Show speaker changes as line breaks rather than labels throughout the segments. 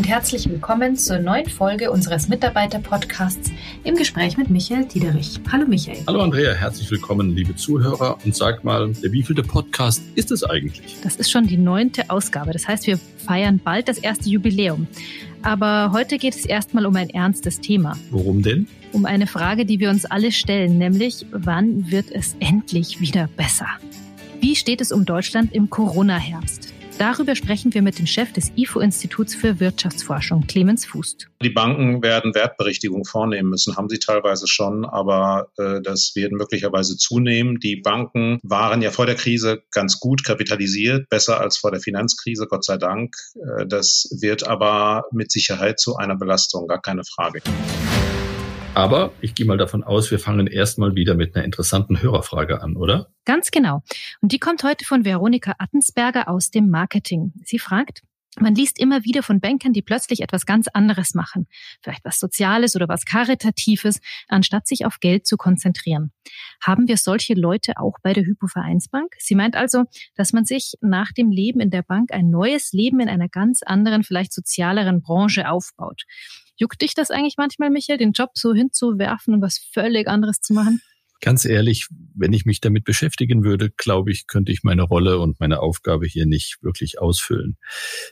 und herzlich willkommen zur neuen Folge unseres Mitarbeiter-Podcasts im Gespräch mit Michael Diederich. Hallo Michael.
Hallo Andrea, herzlich willkommen, liebe Zuhörer. Und sag mal, der wievielte Podcast ist es eigentlich?
Das ist schon die neunte Ausgabe. Das heißt, wir feiern bald das erste Jubiläum. Aber heute geht es erstmal um ein ernstes Thema.
Worum denn?
Um eine Frage, die wir uns alle stellen, nämlich wann wird es endlich wieder besser? Wie steht es um Deutschland im Corona-Herbst? Darüber sprechen wir mit dem Chef des IFO-Instituts für Wirtschaftsforschung, Clemens Fußt.
Die Banken werden Wertberichtigung vornehmen müssen, haben sie teilweise schon, aber äh, das wird möglicherweise zunehmen. Die Banken waren ja vor der Krise ganz gut kapitalisiert, besser als vor der Finanzkrise, Gott sei Dank. Äh, das wird aber mit Sicherheit zu einer Belastung, gar keine Frage.
Aber ich gehe mal davon aus, wir fangen erstmal wieder mit einer interessanten Hörerfrage an, oder?
Ganz genau. Und die kommt heute von Veronika Attensberger aus dem Marketing. Sie fragt, man liest immer wieder von Bankern, die plötzlich etwas ganz anderes machen. Vielleicht was Soziales oder was Karitatives, anstatt sich auf Geld zu konzentrieren. Haben wir solche Leute auch bei der Hypovereinsbank? Sie meint also, dass man sich nach dem Leben in der Bank ein neues Leben in einer ganz anderen, vielleicht sozialeren Branche aufbaut. Juckt dich das eigentlich manchmal, Michael, den Job so hinzuwerfen und was völlig anderes zu machen?
Ganz ehrlich, wenn ich mich damit beschäftigen würde, glaube ich, könnte ich meine Rolle und meine Aufgabe hier nicht wirklich ausfüllen.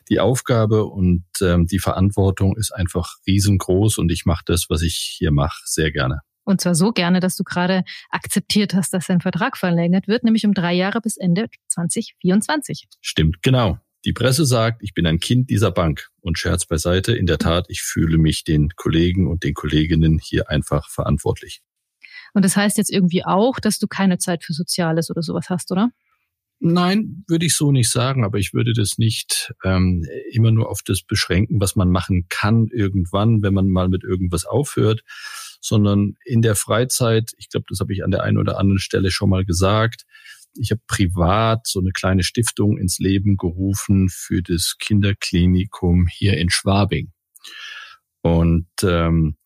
Die Aufgabe und ähm, die Verantwortung ist einfach riesengroß und ich mache das, was ich hier mache, sehr gerne.
Und zwar so gerne, dass du gerade akzeptiert hast, dass dein Vertrag verlängert wird, nämlich um drei Jahre bis Ende 2024.
Stimmt, genau. Die Presse sagt, ich bin ein Kind dieser Bank. Und Scherz beiseite, in der Tat, ich fühle mich den Kollegen und den Kolleginnen hier einfach verantwortlich.
Und das heißt jetzt irgendwie auch, dass du keine Zeit für Soziales oder sowas hast, oder?
Nein, würde ich so nicht sagen, aber ich würde das nicht ähm, immer nur auf das beschränken, was man machen kann irgendwann, wenn man mal mit irgendwas aufhört, sondern in der Freizeit, ich glaube, das habe ich an der einen oder anderen Stelle schon mal gesagt, ich habe privat so eine kleine Stiftung ins Leben gerufen für das Kinderklinikum hier in Schwabing. Und ähm,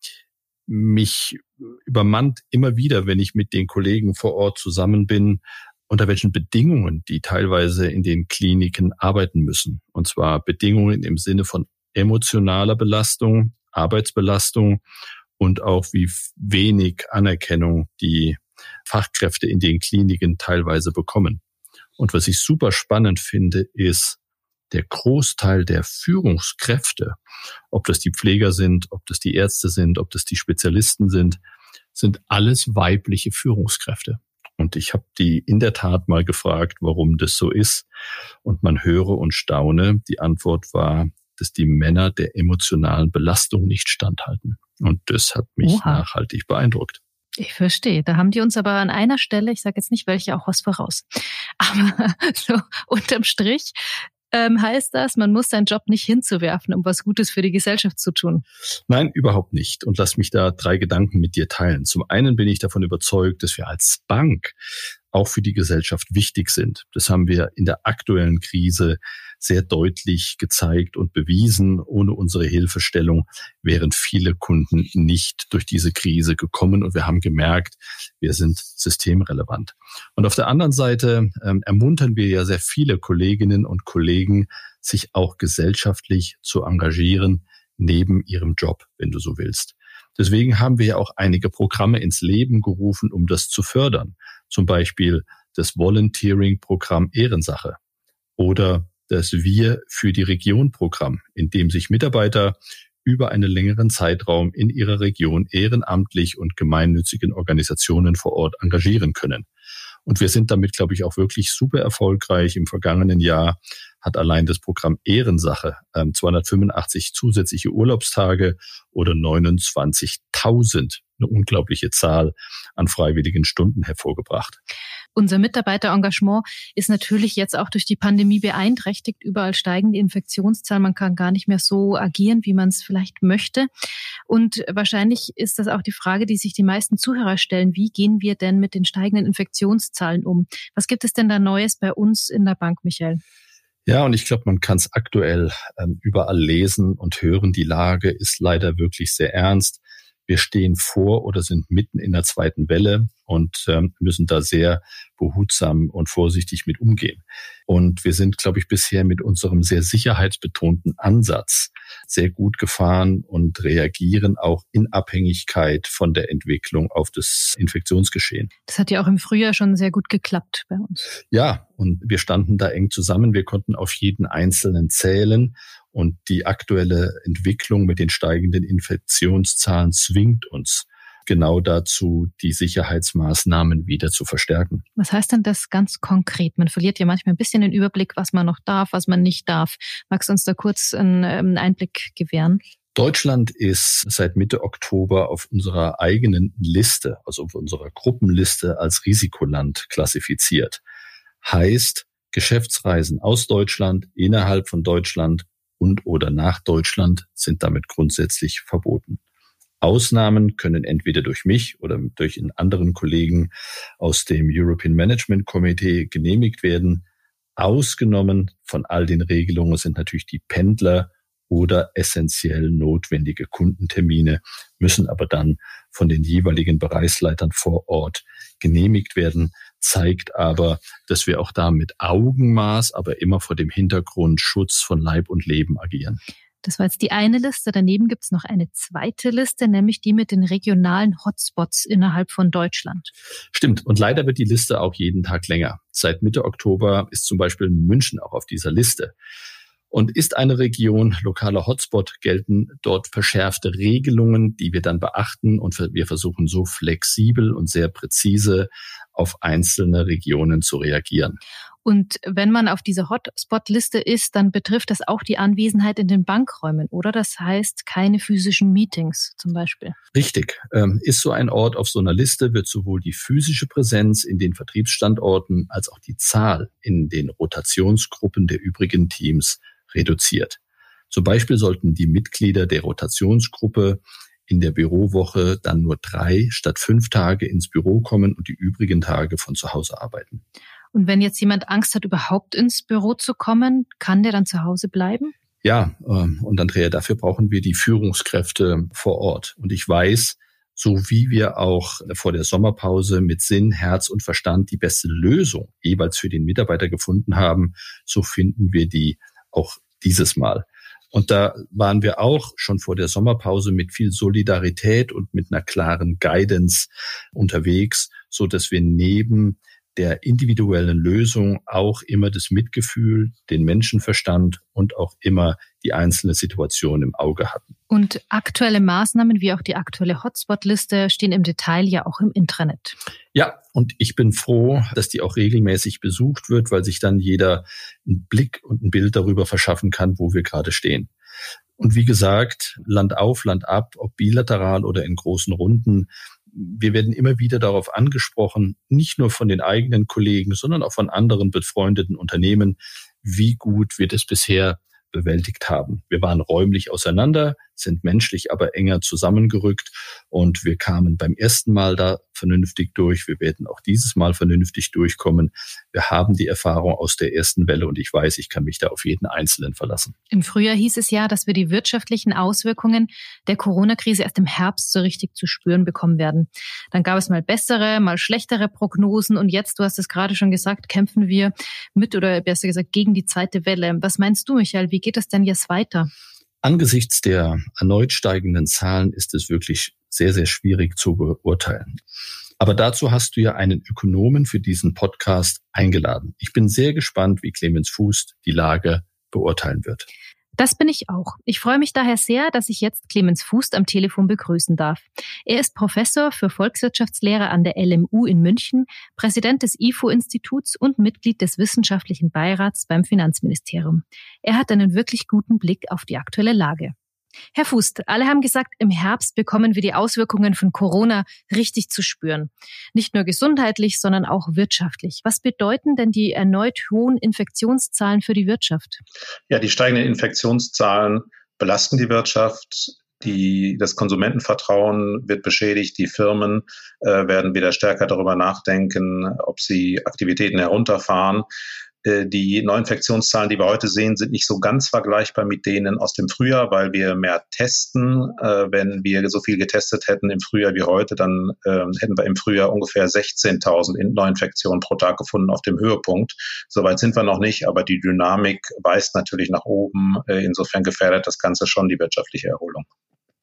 mich übermannt immer wieder, wenn ich mit den Kollegen vor Ort zusammen bin, unter welchen Bedingungen die teilweise in den Kliniken arbeiten müssen. Und zwar Bedingungen im Sinne von emotionaler Belastung, Arbeitsbelastung und auch wie wenig Anerkennung die Fachkräfte in den Kliniken teilweise bekommen. Und was ich super spannend finde, ist, der Großteil der Führungskräfte, ob das die Pfleger sind, ob das die Ärzte sind, ob das die Spezialisten sind, sind alles weibliche Führungskräfte. Und ich habe die in der Tat mal gefragt, warum das so ist. Und man höre und staune. Die Antwort war, dass die Männer der emotionalen Belastung nicht standhalten. Und das hat mich Oha. nachhaltig beeindruckt.
Ich verstehe. Da haben die uns aber an einer Stelle, ich sage jetzt nicht welche, auch was voraus. Aber so unterm Strich ähm, heißt das, man muss seinen Job nicht hinzuwerfen, um was Gutes für die Gesellschaft zu tun.
Nein, überhaupt nicht. Und lass mich da drei Gedanken mit dir teilen. Zum einen bin ich davon überzeugt, dass wir als Bank auch für die Gesellschaft wichtig sind. Das haben wir in der aktuellen Krise sehr deutlich gezeigt und bewiesen. Ohne unsere Hilfestellung wären viele Kunden nicht durch diese Krise gekommen und wir haben gemerkt, wir sind systemrelevant. Und auf der anderen Seite ähm, ermuntern wir ja sehr viele Kolleginnen und Kollegen, sich auch gesellschaftlich zu engagieren, neben ihrem Job, wenn du so willst. Deswegen haben wir ja auch einige Programme ins Leben gerufen, um das zu fördern. Zum Beispiel das Volunteering-Programm Ehrensache oder das Wir für die Region Programm, in dem sich Mitarbeiter über einen längeren Zeitraum in ihrer Region ehrenamtlich und gemeinnützigen Organisationen vor Ort engagieren können. Und wir sind damit, glaube ich, auch wirklich super erfolgreich. Im vergangenen Jahr hat allein das Programm Ehrensache ähm, 285 zusätzliche Urlaubstage oder 29.000, eine unglaubliche Zahl an freiwilligen Stunden hervorgebracht
unser Mitarbeiterengagement ist natürlich jetzt auch durch die Pandemie beeinträchtigt. Überall steigen die Infektionszahlen. Man kann gar nicht mehr so agieren, wie man es vielleicht möchte. Und wahrscheinlich ist das auch die Frage, die sich die meisten Zuhörer stellen. Wie gehen wir denn mit den steigenden Infektionszahlen um? Was gibt es denn da Neues bei uns in der Bank, Michael?
Ja, und ich glaube, man kann es aktuell ähm, überall lesen und hören. Die Lage ist leider wirklich sehr ernst. Wir stehen vor oder sind mitten in der zweiten Welle und ähm, müssen da sehr behutsam und vorsichtig mit umgehen. Und wir sind, glaube ich, bisher mit unserem sehr sicherheitsbetonten Ansatz sehr gut gefahren und reagieren auch in Abhängigkeit von der Entwicklung auf das Infektionsgeschehen.
Das hat ja auch im Frühjahr schon sehr gut geklappt bei uns.
Ja, und wir standen da eng zusammen. Wir konnten auf jeden Einzelnen zählen. Und die aktuelle Entwicklung mit den steigenden Infektionszahlen zwingt uns genau dazu, die Sicherheitsmaßnahmen wieder zu verstärken.
Was heißt denn das ganz konkret? Man verliert ja manchmal ein bisschen den Überblick, was man noch darf, was man nicht darf. Magst du uns da kurz einen ähm, Einblick gewähren?
Deutschland ist seit Mitte Oktober auf unserer eigenen Liste, also auf unserer Gruppenliste als Risikoland klassifiziert. Heißt, Geschäftsreisen aus Deutschland, innerhalb von Deutschland und oder nach Deutschland sind damit grundsätzlich verboten. Ausnahmen können entweder durch mich oder durch einen anderen Kollegen aus dem European Management Committee genehmigt werden. Ausgenommen von all den Regelungen sind natürlich die Pendler oder essentiell notwendige Kundentermine, müssen aber dann von den jeweiligen Bereichsleitern vor Ort genehmigt werden, zeigt aber, dass wir auch da mit Augenmaß, aber immer vor dem Hintergrund Schutz von Leib und Leben agieren.
Das war jetzt die eine Liste. Daneben gibt es noch eine zweite Liste, nämlich die mit den regionalen Hotspots innerhalb von Deutschland.
Stimmt. Und leider wird die Liste auch jeden Tag länger. Seit Mitte Oktober ist zum Beispiel München auch auf dieser Liste. Und ist eine Region lokaler Hotspot, gelten dort verschärfte Regelungen, die wir dann beachten und wir versuchen so flexibel und sehr präzise auf einzelne Regionen zu reagieren.
Und wenn man auf dieser Hotspot-Liste ist, dann betrifft das auch die Anwesenheit in den Bankräumen, oder? Das heißt keine physischen Meetings zum Beispiel.
Richtig. Ähm, ist so ein Ort auf so einer Liste, wird sowohl die physische Präsenz in den Vertriebsstandorten als auch die Zahl in den Rotationsgruppen der übrigen Teams reduziert. Zum Beispiel sollten die Mitglieder der Rotationsgruppe in der Bürowoche dann nur drei statt fünf Tage ins Büro kommen und die übrigen Tage von zu Hause arbeiten.
Und wenn jetzt jemand Angst hat, überhaupt ins Büro zu kommen, kann der dann zu Hause bleiben?
Ja, ähm, und Andrea, dafür brauchen wir die Führungskräfte vor Ort. Und ich weiß, so wie wir auch vor der Sommerpause mit Sinn, Herz und Verstand die beste Lösung jeweils für den Mitarbeiter gefunden haben, so finden wir die auch dieses Mal. Und da waren wir auch schon vor der Sommerpause mit viel Solidarität und mit einer klaren Guidance unterwegs, so dass wir neben der individuellen Lösung auch immer das Mitgefühl, den Menschenverstand und auch immer die einzelne Situation im Auge hatten.
Und aktuelle Maßnahmen wie auch die aktuelle Hotspot-Liste stehen im Detail ja auch im Intranet.
Ja, und ich bin froh, dass die auch regelmäßig besucht wird, weil sich dann jeder einen Blick und ein Bild darüber verschaffen kann, wo wir gerade stehen. Und wie gesagt, Land auf, Land ab, ob bilateral oder in großen Runden, wir werden immer wieder darauf angesprochen, nicht nur von den eigenen Kollegen, sondern auch von anderen befreundeten Unternehmen, wie gut wir das bisher bewältigt haben. Wir waren räumlich auseinander, sind menschlich aber enger zusammengerückt und wir kamen beim ersten Mal da vernünftig durch. Wir werden auch dieses Mal vernünftig durchkommen. Wir haben die Erfahrung aus der ersten Welle und ich weiß, ich kann mich da auf jeden Einzelnen verlassen.
Im Frühjahr hieß es ja, dass wir die wirtschaftlichen Auswirkungen der Corona-Krise erst im Herbst so richtig zu spüren bekommen werden. Dann gab es mal bessere, mal schlechtere Prognosen und jetzt, du hast es gerade schon gesagt, kämpfen wir mit oder besser gesagt gegen die zweite Welle. Was meinst du, Michael? Wie geht es denn jetzt weiter?
Angesichts der erneut steigenden Zahlen ist es wirklich sehr, sehr schwierig zu beurteilen. Aber dazu hast du ja einen Ökonomen für diesen Podcast eingeladen. Ich bin sehr gespannt, wie Clemens Fuß die Lage beurteilen wird.
Das bin ich auch. Ich freue mich daher sehr, dass ich jetzt Clemens Fußt am Telefon begrüßen darf. Er ist Professor für Volkswirtschaftslehre an der LMU in München, Präsident des IFO-Instituts und Mitglied des Wissenschaftlichen Beirats beim Finanzministerium. Er hat einen wirklich guten Blick auf die aktuelle Lage. Herr Fust, alle haben gesagt, im Herbst bekommen wir die Auswirkungen von Corona richtig zu spüren. Nicht nur gesundheitlich, sondern auch wirtschaftlich. Was bedeuten denn die erneut hohen Infektionszahlen für die Wirtschaft?
Ja, die steigenden Infektionszahlen belasten die Wirtschaft. Die, das Konsumentenvertrauen wird beschädigt. Die Firmen äh, werden wieder stärker darüber nachdenken, ob sie Aktivitäten herunterfahren. Äh, die Neuinfektionszahlen, die wir heute sehen, sind nicht so ganz vergleichbar mit denen aus dem Frühjahr, weil wir mehr testen. Äh, wenn wir so viel getestet hätten im Frühjahr wie heute, dann ähm, hätten wir im Frühjahr ungefähr 16.000 Neuinfektionen pro Tag gefunden auf dem Höhepunkt. Soweit sind wir noch nicht, aber die Dynamik weist natürlich nach oben. Äh, insofern gefährdet das Ganze schon die wirtschaftliche Erholung.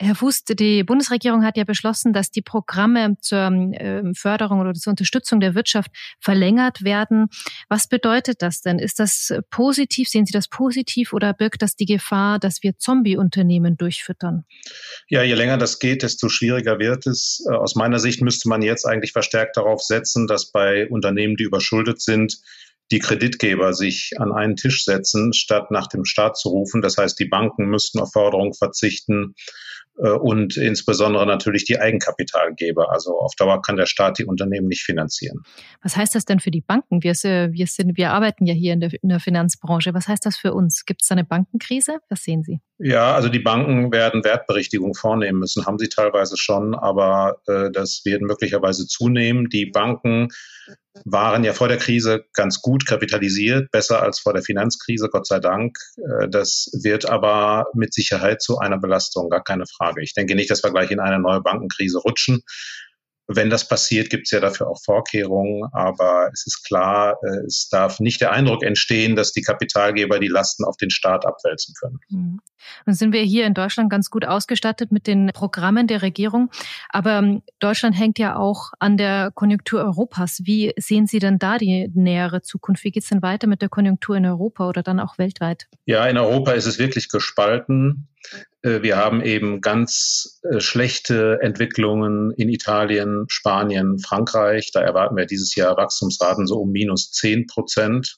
Herr Fuß, die Bundesregierung hat ja beschlossen, dass die Programme zur ähm, Förderung oder zur Unterstützung der Wirtschaft verlängert werden. Was bedeutet das denn? Ist das positiv? Sehen Sie das positiv oder birgt das die Gefahr, dass wir Zombie-Unternehmen durchfüttern?
Ja, je länger das geht, desto schwieriger wird es. Äh, aus meiner Sicht müsste man jetzt eigentlich verstärkt darauf setzen, dass bei Unternehmen, die überschuldet sind, die Kreditgeber sich an einen Tisch setzen, statt nach dem Staat zu rufen. Das heißt, die Banken müssten auf Förderung verzichten und insbesondere natürlich die Eigenkapitalgeber. Also auf Dauer kann der Staat die Unternehmen nicht finanzieren.
Was heißt das denn für die Banken? Wir, wir, sind, wir arbeiten ja hier in der, in der Finanzbranche. Was heißt das für uns? Gibt es eine Bankenkrise? Was sehen Sie?
Ja, also die Banken werden Wertberichtigung vornehmen müssen, haben sie teilweise schon, aber äh, das wird möglicherweise zunehmen. Die Banken waren ja vor der Krise ganz gut kapitalisiert, besser als vor der Finanzkrise, Gott sei Dank. Äh, das wird aber mit Sicherheit zu einer Belastung, gar keine Frage. Ich denke nicht, dass wir gleich in eine neue Bankenkrise rutschen. Wenn das passiert, gibt es ja dafür auch Vorkehrungen, aber es ist klar, äh, es darf nicht der Eindruck entstehen, dass die Kapitalgeber die Lasten auf den Staat abwälzen können.
Mhm. Nun sind wir hier in Deutschland ganz gut ausgestattet mit den Programmen der Regierung, aber ähm, Deutschland hängt ja auch an der Konjunktur Europas. Wie sehen Sie denn da die nähere Zukunft? Wie geht es denn weiter mit der Konjunktur in Europa oder dann auch weltweit?
Ja, in Europa ist es wirklich gespalten. Äh, wir haben eben ganz äh, schlechte Entwicklungen in Italien, Spanien, Frankreich. Da erwarten wir dieses Jahr Wachstumsraten so um minus zehn Prozent.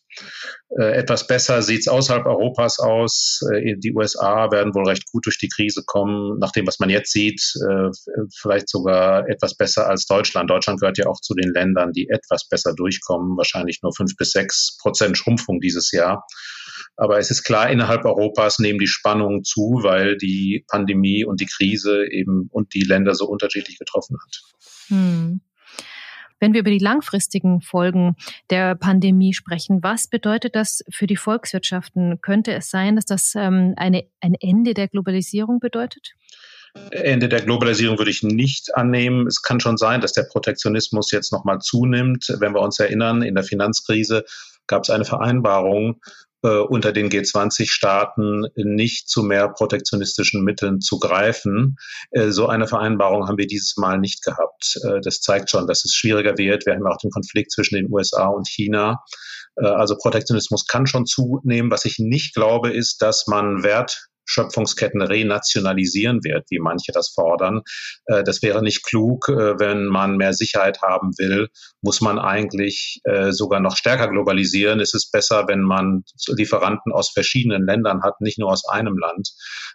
Äh, etwas besser sieht es außerhalb Europas aus. Die USA werden wohl recht gut durch die Krise kommen, nach dem, was man jetzt sieht, vielleicht sogar etwas besser als Deutschland. Deutschland gehört ja auch zu den Ländern, die etwas besser durchkommen, wahrscheinlich nur fünf bis sechs Prozent Schrumpfung dieses Jahr. Aber es ist klar, innerhalb Europas nehmen die Spannungen zu, weil die Pandemie und die Krise eben und die Länder so unterschiedlich getroffen hat. Hm.
Wenn wir über die langfristigen Folgen der Pandemie sprechen, was bedeutet das für die Volkswirtschaften? Könnte es sein, dass das ähm, eine, ein Ende der Globalisierung bedeutet?
Ende der Globalisierung würde ich nicht annehmen. Es kann schon sein, dass der Protektionismus jetzt nochmal zunimmt. Wenn wir uns erinnern, in der Finanzkrise gab es eine Vereinbarung, unter den G20-Staaten nicht zu mehr protektionistischen Mitteln zu greifen. Äh, so eine Vereinbarung haben wir dieses Mal nicht gehabt. Äh, das zeigt schon, dass es schwieriger wird. Wir haben auch den Konflikt zwischen den USA und China. Äh, also Protektionismus kann schon zunehmen. Was ich nicht glaube, ist, dass man Wert Schöpfungsketten renationalisieren wird, wie manche das fordern. Äh, das wäre nicht klug. Äh, wenn man mehr Sicherheit haben will, muss man eigentlich äh, sogar noch stärker globalisieren. Es ist besser, wenn man Lieferanten aus verschiedenen Ländern hat, nicht nur aus einem Land.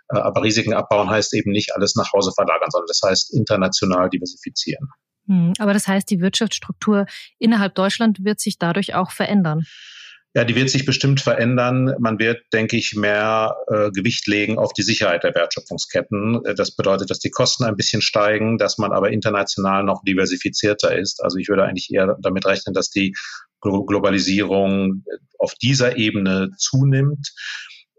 Aber Risiken abbauen heißt eben nicht alles nach Hause verlagern, sondern das heißt international diversifizieren.
Hm, aber das heißt, die Wirtschaftsstruktur innerhalb Deutschland wird sich dadurch auch verändern.
Ja, die wird sich bestimmt verändern. Man wird, denke ich, mehr äh, Gewicht legen auf die Sicherheit der Wertschöpfungsketten. Äh, das bedeutet, dass die Kosten ein bisschen steigen, dass man aber international noch diversifizierter ist. Also ich würde eigentlich eher damit rechnen, dass die Globalisierung auf dieser Ebene zunimmt.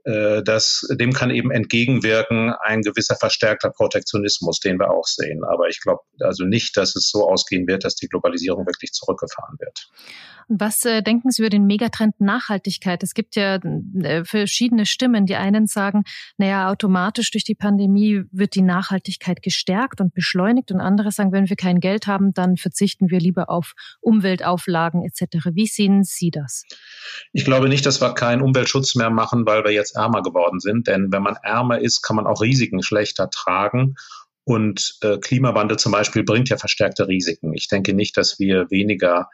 Äh, das, dem kann eben entgegenwirken ein gewisser verstärkter Protektionismus, den wir auch sehen. Aber ich glaube also nicht, dass es so ausgehen wird, dass die Globalisierung wirklich zurückgefahren wird.
Was äh, denken Sie über den Megatrend Nachhaltigkeit? Es gibt ja äh, verschiedene Stimmen. Die einen sagen, naja, automatisch durch die Pandemie wird die Nachhaltigkeit gestärkt und beschleunigt. Und andere sagen, wenn wir kein Geld haben, dann verzichten wir lieber auf Umweltauflagen etc. Wie sehen Sie das?
Ich glaube nicht, dass wir keinen Umweltschutz mehr machen, weil wir jetzt ärmer geworden sind. Denn wenn man ärmer ist, kann man auch Risiken schlechter tragen. Und äh, Klimawandel zum Beispiel bringt ja verstärkte Risiken. Ich denke nicht, dass wir weniger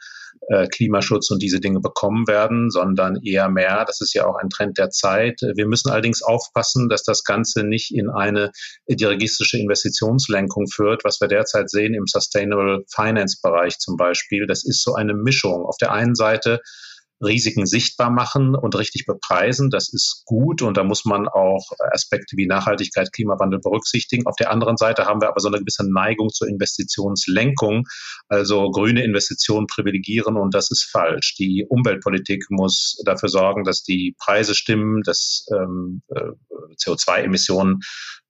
äh, Klimaschutz und diese Dinge bekommen werden, sondern eher mehr. Das ist ja auch ein Trend der Zeit. Wir müssen allerdings aufpassen, dass das Ganze nicht in eine dirigistische Investitionslenkung führt, was wir derzeit sehen im Sustainable Finance Bereich zum Beispiel. Das ist so eine Mischung. Auf der einen Seite Risiken sichtbar machen und richtig bepreisen. Das ist gut und da muss man auch Aspekte wie Nachhaltigkeit, Klimawandel berücksichtigen. Auf der anderen Seite haben wir aber so eine gewisse Neigung zur Investitionslenkung, also grüne Investitionen privilegieren und das ist falsch. Die Umweltpolitik muss dafür sorgen, dass die Preise stimmen, dass ähm, äh, CO2-Emissionen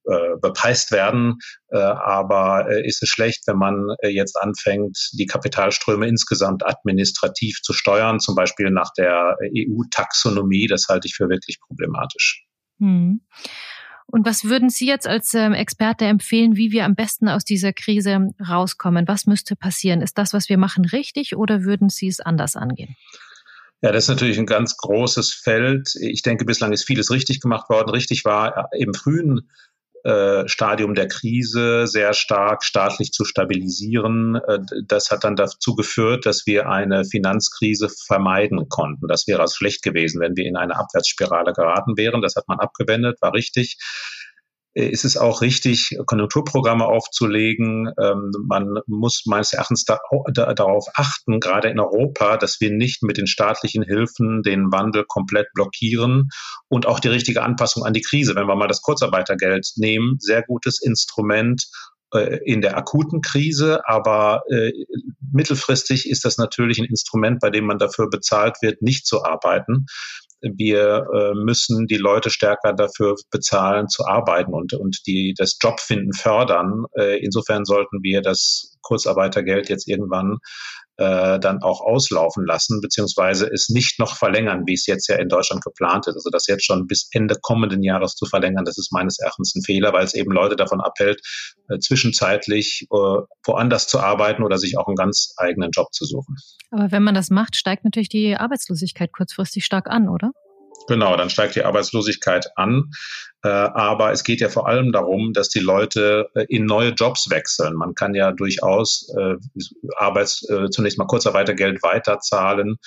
äh, bepreist werden. Äh, aber äh, ist es schlecht, wenn man äh, jetzt anfängt, die Kapitalströme insgesamt administrativ zu steuern, zum Beispiel nach der EU-Taxonomie? Das halte ich für wirklich problematisch. Hm.
Und was würden Sie jetzt als ähm, Experte empfehlen, wie wir am besten aus dieser Krise rauskommen? Was müsste passieren? Ist das, was wir machen, richtig oder würden Sie es anders angehen?
Ja, das ist natürlich ein ganz großes Feld. Ich denke, bislang ist vieles richtig gemacht worden. Richtig war im frühen äh, Stadium der Krise sehr stark staatlich zu stabilisieren. Äh, das hat dann dazu geführt, dass wir eine Finanzkrise vermeiden konnten. Das wäre also schlecht gewesen, wenn wir in eine Abwärtsspirale geraten wären. Das hat man abgewendet, war richtig. Äh, ist es auch richtig, Konjunkturprogramme aufzulegen. Ähm, man muss meines Erachtens da, da, darauf achten, gerade in Europa, dass wir nicht mit den staatlichen Hilfen den Wandel komplett blockieren und auch die richtige Anpassung an die Krise. Wenn wir mal das Kurzarbeitergeld nehmen, sehr gutes Instrument, äh, in der akuten Krise, aber äh, mittelfristig ist das natürlich ein Instrument, bei dem man dafür bezahlt wird, nicht zu arbeiten wir äh, müssen die Leute stärker dafür bezahlen zu arbeiten und, und die, das Jobfinden fördern. Äh, insofern sollten wir das Kurzarbeitergeld jetzt irgendwann äh, dann auch auslaufen lassen, beziehungsweise es nicht noch verlängern, wie es jetzt ja in Deutschland geplant ist. Also das jetzt schon bis Ende kommenden Jahres zu verlängern, das ist meines Erachtens ein Fehler, weil es eben Leute davon abhält, äh, zwischenzeitlich äh, woanders zu arbeiten oder sich auch einen ganz eigenen Job zu suchen.
Aber wenn man das macht, steigt natürlich die Arbeitslosigkeit kurzfristig stark an, oder?
Genau, dann steigt die Arbeitslosigkeit an. Äh, aber es geht ja vor allem darum, dass die Leute äh, in neue Jobs wechseln. Man kann ja durchaus äh, Arbeits, zunächst mal Kurzarbeitergeld weiterzahlen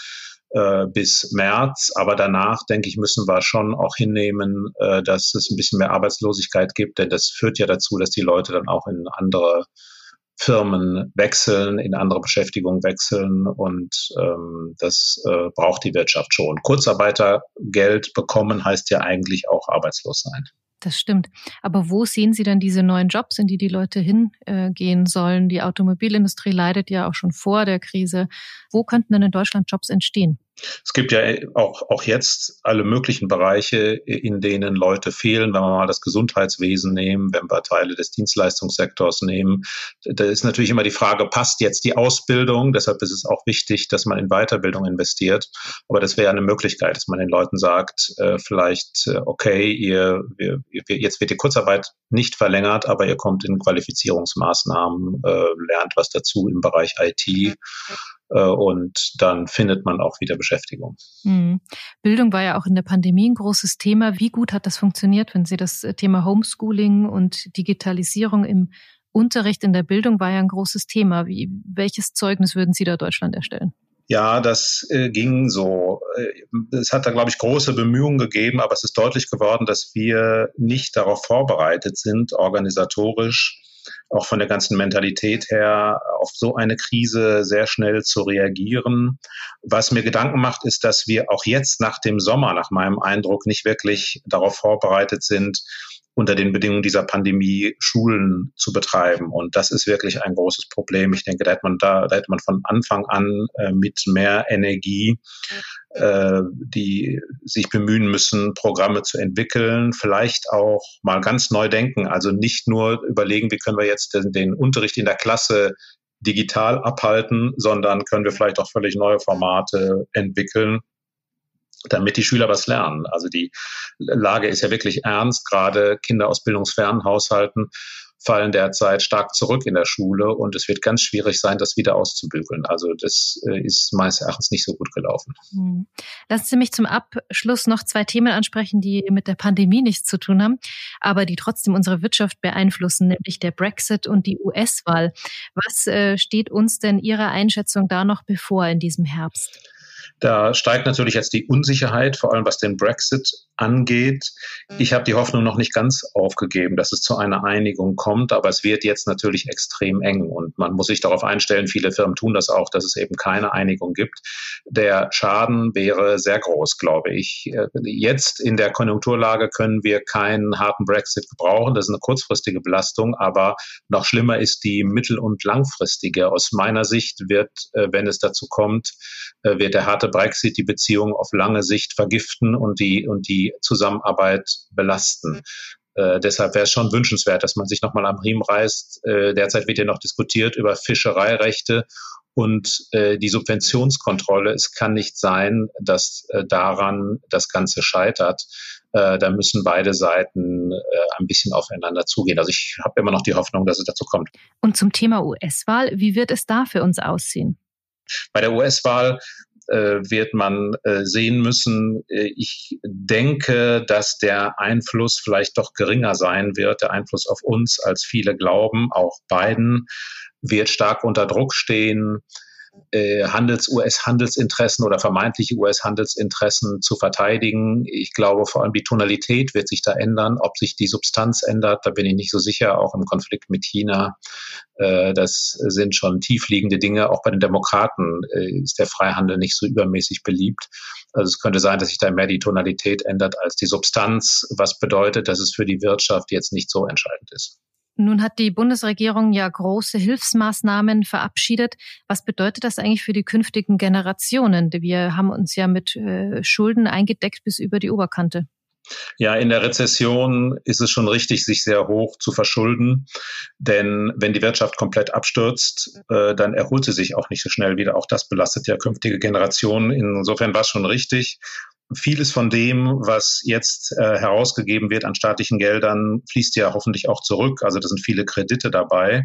bis März. Aber danach, denke ich, müssen wir schon auch hinnehmen, dass es ein bisschen mehr Arbeitslosigkeit gibt, denn das führt ja dazu, dass die Leute dann auch in andere Firmen wechseln, in andere Beschäftigung wechseln und ähm, das äh, braucht die Wirtschaft schon. Kurzarbeitergeld bekommen heißt ja eigentlich auch arbeitslos sein.
Das stimmt. Aber wo sehen Sie dann diese neuen Jobs, in die die Leute hingehen äh, sollen? Die Automobilindustrie leidet ja auch schon vor der Krise. Wo könnten denn in Deutschland Jobs entstehen?
Es gibt ja auch, auch jetzt alle möglichen Bereiche, in denen Leute fehlen. Wenn wir mal das Gesundheitswesen nehmen, wenn wir Teile des Dienstleistungssektors nehmen, da ist natürlich immer die Frage, passt jetzt die Ausbildung? Deshalb ist es auch wichtig, dass man in Weiterbildung investiert. Aber das wäre eine Möglichkeit, dass man den Leuten sagt, äh, vielleicht, äh, okay, ihr, ihr, jetzt wird die Kurzarbeit nicht verlängert, aber ihr kommt in Qualifizierungsmaßnahmen, äh, lernt was dazu im Bereich IT und dann findet man auch wieder Beschäftigung.
Mhm. Bildung war ja auch in der Pandemie ein großes Thema. Wie gut hat das funktioniert, wenn Sie das Thema Homeschooling und Digitalisierung im Unterricht in der Bildung war ja ein großes Thema. Wie, welches Zeugnis würden Sie da Deutschland erstellen?
Ja, das äh, ging so. Äh, es hat da, glaube ich, große Bemühungen gegeben, aber es ist deutlich geworden, dass wir nicht darauf vorbereitet sind, organisatorisch auch von der ganzen Mentalität her auf so eine Krise sehr schnell zu reagieren. Was mir Gedanken macht, ist, dass wir auch jetzt nach dem Sommer, nach meinem Eindruck, nicht wirklich darauf vorbereitet sind, unter den Bedingungen dieser Pandemie Schulen zu betreiben. Und das ist wirklich ein großes Problem. Ich denke, da hätte man da, da hätte man von Anfang an äh, mit mehr Energie, äh, die sich bemühen müssen, Programme zu entwickeln, vielleicht auch mal ganz neu denken. Also nicht nur überlegen, wie können wir jetzt den, den Unterricht in der Klasse digital abhalten, sondern können wir vielleicht auch völlig neue Formate entwickeln, damit die Schüler was lernen. Also die Lage ist ja wirklich ernst. Gerade Kinder aus bildungsfernen Haushalten fallen derzeit stark zurück in der Schule und es wird ganz schwierig sein, das wieder auszubügeln. Also das äh, ist meines Erachtens nicht so gut gelaufen.
Hm. Lassen Sie mich zum Abschluss noch zwei Themen ansprechen, die mit der Pandemie nichts zu tun haben, aber die trotzdem unsere Wirtschaft beeinflussen, nämlich der Brexit und die US-Wahl. Was äh, steht uns denn Ihrer Einschätzung da noch bevor in diesem Herbst?
Da steigt natürlich jetzt die Unsicherheit, vor allem was den Brexit angeht. Ich habe die Hoffnung noch nicht ganz aufgegeben, dass es zu einer Einigung kommt, aber es wird jetzt natürlich extrem eng und man muss sich darauf einstellen, viele Firmen tun das auch, dass es eben keine Einigung gibt. Der Schaden wäre sehr groß, glaube ich. Jetzt in der Konjunkturlage können wir keinen harten Brexit gebrauchen. Das ist eine kurzfristige Belastung, aber noch schlimmer ist die mittel- und langfristige. Aus meiner Sicht wird, äh, wenn es dazu kommt, äh, wird der harte Brexit die Beziehung auf lange Sicht vergiften und die, und die Zusammenarbeit belasten. Äh, deshalb wäre es schon wünschenswert, dass man sich nochmal am Riemen reißt. Äh, derzeit wird ja noch diskutiert über Fischereirechte und äh, die Subventionskontrolle. Es kann nicht sein, dass äh, daran das Ganze scheitert. Äh, da müssen beide Seiten äh, ein bisschen aufeinander zugehen. Also ich habe immer noch die Hoffnung, dass es dazu kommt.
Und zum Thema US-Wahl, wie wird es da für uns aussehen?
Bei der US-Wahl wird man äh, sehen müssen. Äh, ich denke, dass der Einfluss vielleicht doch geringer sein wird, der Einfluss auf uns, als viele glauben. Auch Biden wird stark unter Druck stehen äh, Handels, US-Handelsinteressen oder vermeintliche US-Handelsinteressen zu verteidigen. Ich glaube, vor allem die Tonalität wird sich da ändern. Ob sich die Substanz ändert, da bin ich nicht so sicher, auch im Konflikt mit China. Äh, das sind schon tiefliegende Dinge. Auch bei den Demokraten äh, ist der Freihandel nicht so übermäßig beliebt. Also es könnte sein, dass sich da mehr die Tonalität ändert als die Substanz, was bedeutet, dass es für die Wirtschaft jetzt nicht so entscheidend ist.
Nun hat die Bundesregierung ja große Hilfsmaßnahmen verabschiedet. Was bedeutet das eigentlich für die künftigen Generationen? Wir haben uns ja mit äh, Schulden eingedeckt bis über die Oberkante.
Ja, in der Rezession ist es schon richtig, sich sehr hoch zu verschulden. Denn wenn die Wirtschaft komplett abstürzt, äh, dann erholt sie sich auch nicht so schnell wieder. Auch das belastet ja künftige Generationen. Insofern war es schon richtig vieles von dem, was jetzt äh, herausgegeben wird an staatlichen Geldern, fließt ja hoffentlich auch zurück. Also da sind viele Kredite dabei.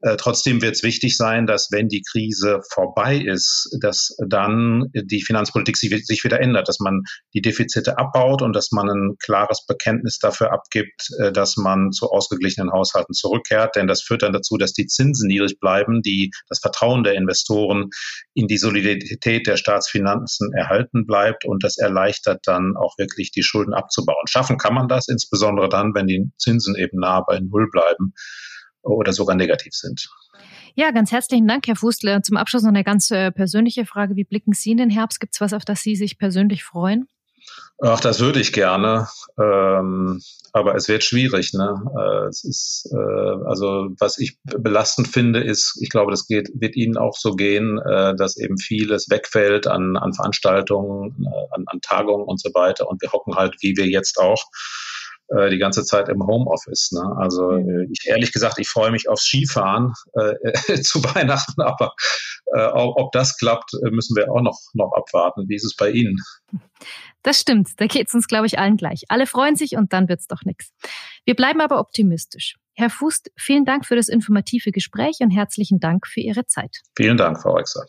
Äh, trotzdem wird es wichtig sein, dass wenn die Krise vorbei ist, dass dann die Finanzpolitik sich, sich wieder ändert, dass man die Defizite abbaut und dass man ein klares Bekenntnis dafür abgibt, äh, dass man zu ausgeglichenen Haushalten zurückkehrt. Denn das führt dann dazu, dass die Zinsen niedrig bleiben, die das Vertrauen der Investoren in die Solidität der Staatsfinanzen erhalten bleibt und das erleichtert dann auch wirklich die Schulden abzubauen. Schaffen kann man das, insbesondere dann, wenn die Zinsen eben nah bei Null bleiben oder sogar negativ sind.
Ja, ganz herzlichen Dank, Herr Fußler. Zum Abschluss noch eine ganz äh, persönliche Frage. Wie blicken Sie in den Herbst? Gibt es was, auf das Sie sich persönlich freuen?
Ach, das würde ich gerne. Ähm, aber es wird schwierig. Ne? Äh, es ist, äh, also was ich belastend finde, ist, ich glaube, das geht, wird Ihnen auch so gehen, äh, dass eben vieles wegfällt an, an Veranstaltungen, äh, an, an Tagungen und so weiter. Und wir hocken halt, wie wir jetzt auch, äh, die ganze Zeit im Homeoffice. Ne? Also äh, ich ehrlich gesagt, ich freue mich aufs Skifahren äh, zu Weihnachten, aber äh, ob, ob das klappt, müssen wir auch noch, noch abwarten. Wie ist es bei Ihnen?
Das stimmt, da geht's uns, glaube ich, allen gleich. Alle freuen sich und dann wird's doch nichts. Wir bleiben aber optimistisch. Herr Fuß, vielen Dank für das informative Gespräch und herzlichen Dank für Ihre Zeit.
Vielen Dank, Frau Rexer.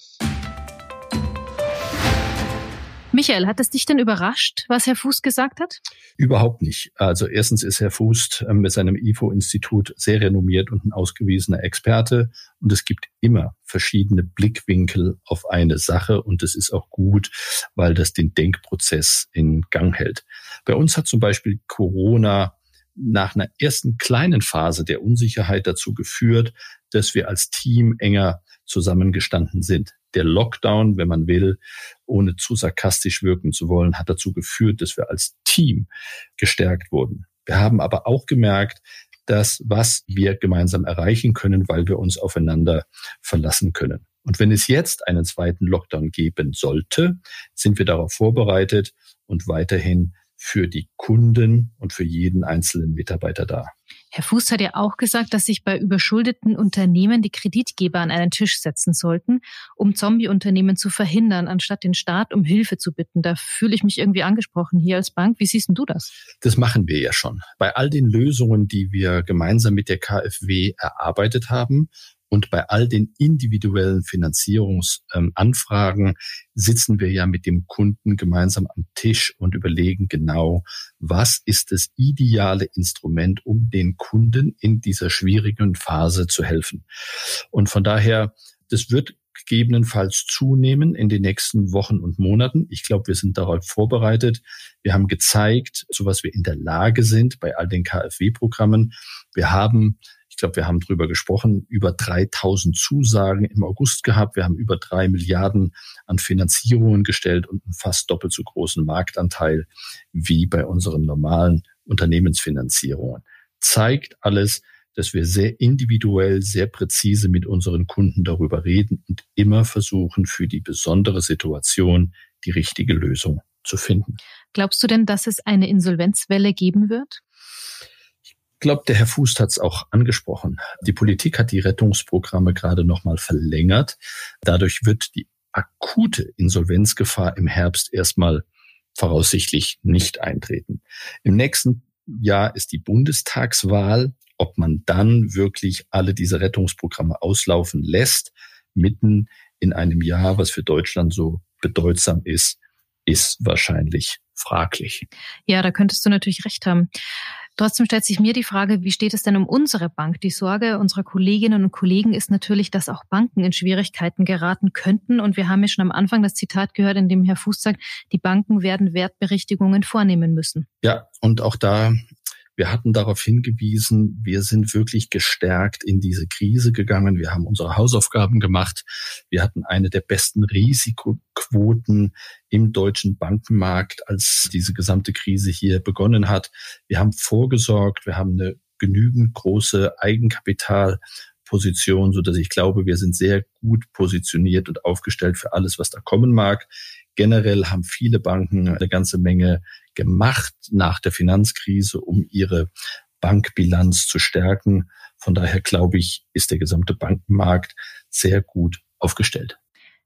Michael, hat es dich denn überrascht, was Herr Fuß gesagt hat?
Überhaupt nicht. Also erstens ist Herr Fuß ähm, mit seinem IFO-Institut sehr renommiert und ein ausgewiesener Experte. Und es gibt immer verschiedene Blickwinkel auf eine Sache. Und das ist auch gut, weil das den Denkprozess in Gang hält. Bei uns hat zum Beispiel Corona nach einer ersten kleinen Phase der Unsicherheit dazu geführt, dass wir als Team enger zusammengestanden sind. Der Lockdown, wenn man will, ohne zu sarkastisch wirken zu wollen, hat dazu geführt, dass wir als Team gestärkt wurden. Wir haben aber auch gemerkt, dass was wir gemeinsam erreichen können, weil wir uns aufeinander verlassen können. Und wenn es jetzt einen zweiten Lockdown geben sollte, sind wir darauf vorbereitet und weiterhin für die Kunden und für jeden einzelnen Mitarbeiter da.
Herr Fuß hat ja auch gesagt, dass sich bei überschuldeten Unternehmen die Kreditgeber an einen Tisch setzen sollten, um Zombie-Unternehmen zu verhindern, anstatt den Staat um Hilfe zu bitten. Da fühle ich mich irgendwie angesprochen hier als Bank. Wie siehst du das?
Das machen wir ja schon. Bei all den Lösungen, die wir gemeinsam mit der KfW erarbeitet haben, und bei all den individuellen Finanzierungsanfragen sitzen wir ja mit dem Kunden gemeinsam am Tisch und überlegen genau, was ist das ideale Instrument, um den Kunden in dieser schwierigen Phase zu helfen. Und von daher, das wird gegebenenfalls zunehmen in den nächsten Wochen und Monaten. Ich glaube, wir sind darauf vorbereitet. Wir haben gezeigt, zu was wir in der Lage sind bei all den KfW-Programmen. Wir haben ich glaube, wir haben drüber gesprochen, über 3000 Zusagen im August gehabt. Wir haben über drei Milliarden an Finanzierungen gestellt und einen fast doppelt so großen Marktanteil wie bei unseren normalen Unternehmensfinanzierungen. Zeigt alles, dass wir sehr individuell, sehr präzise mit unseren Kunden darüber reden und immer versuchen, für die besondere Situation die richtige Lösung zu finden.
Glaubst du denn, dass es eine Insolvenzwelle geben wird?
Glaube, der Herr Fuß hat es auch angesprochen. Die Politik hat die Rettungsprogramme gerade nochmal verlängert. Dadurch wird die akute Insolvenzgefahr im Herbst erstmal voraussichtlich nicht eintreten. Im nächsten Jahr ist die Bundestagswahl. Ob man dann wirklich alle diese Rettungsprogramme auslaufen lässt, mitten in einem Jahr, was für Deutschland so bedeutsam ist, ist wahrscheinlich fraglich.
Ja, da könntest du natürlich recht haben. Trotzdem stellt sich mir die Frage, wie steht es denn um unsere Bank? Die Sorge unserer Kolleginnen und Kollegen ist natürlich, dass auch Banken in Schwierigkeiten geraten könnten. Und wir haben ja schon am Anfang das Zitat gehört, in dem Herr Fuß sagt, die Banken werden Wertberichtigungen vornehmen müssen.
Ja, und auch da wir hatten darauf hingewiesen, wir sind wirklich gestärkt in diese Krise gegangen. Wir haben unsere Hausaufgaben gemacht. Wir hatten eine der besten Risikoquoten im deutschen Bankenmarkt, als diese gesamte Krise hier begonnen hat. Wir haben vorgesorgt. Wir haben eine genügend große Eigenkapitalposition, so dass ich glaube, wir sind sehr gut positioniert und aufgestellt für alles, was da kommen mag. Generell haben viele Banken eine ganze Menge gemacht nach der Finanzkrise, um ihre Bankbilanz zu stärken. Von daher glaube ich, ist der gesamte Bankenmarkt sehr gut aufgestellt.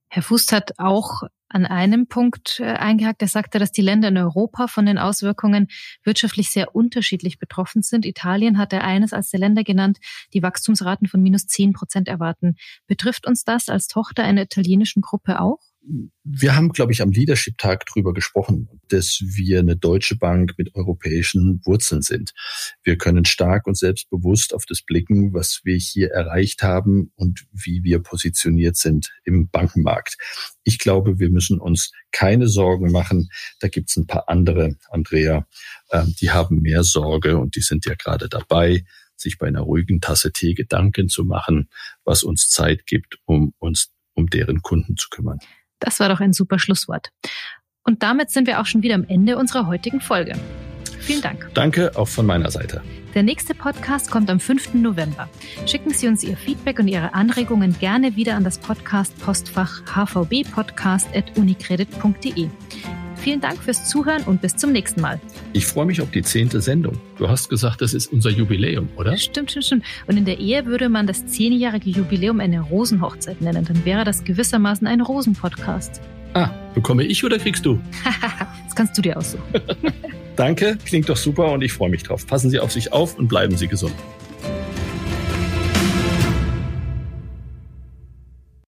Herr Fußt hat auch an einem Punkt äh, eingehakt. Er sagte, dass die Länder in Europa von den Auswirkungen wirtschaftlich sehr unterschiedlich betroffen sind. Italien hat er eines als der Länder genannt, die Wachstumsraten von minus zehn Prozent erwarten. Betrifft uns das als Tochter einer italienischen Gruppe auch?
Wir haben, glaube ich, am Leadership-Tag drüber gesprochen, dass wir eine deutsche Bank mit europäischen Wurzeln sind. Wir können stark und selbstbewusst auf das blicken, was wir hier erreicht haben und wie wir positioniert sind im Bankenmarkt. Ich glaube, wir müssen uns keine Sorgen machen. Da gibt es ein paar andere, Andrea, ähm, die haben mehr Sorge und die sind ja gerade dabei, sich bei einer ruhigen Tasse Tee Gedanken zu machen, was uns Zeit gibt, um uns um deren Kunden zu kümmern.
Das war doch ein super Schlusswort. Und damit sind wir auch schon wieder am Ende unserer heutigen Folge. Vielen Dank.
Danke auch von meiner Seite.
Der nächste Podcast kommt am 5. November. Schicken Sie uns Ihr Feedback und Ihre Anregungen gerne wieder an das Podcast Postfach hvbpodcast.unicredit.de. Vielen Dank fürs Zuhören und bis zum nächsten Mal.
Ich freue mich auf die zehnte Sendung. Du hast gesagt, das ist unser Jubiläum, oder?
Stimmt, stimmt, stimmt. Und in der Ehe würde man das zehnjährige Jubiläum eine Rosenhochzeit nennen. Dann wäre das gewissermaßen ein Rosenpodcast.
Ah, bekomme ich oder kriegst du?
das kannst du dir aussuchen.
Danke, klingt doch super und ich freue mich drauf. Passen Sie auf sich auf und bleiben Sie gesund.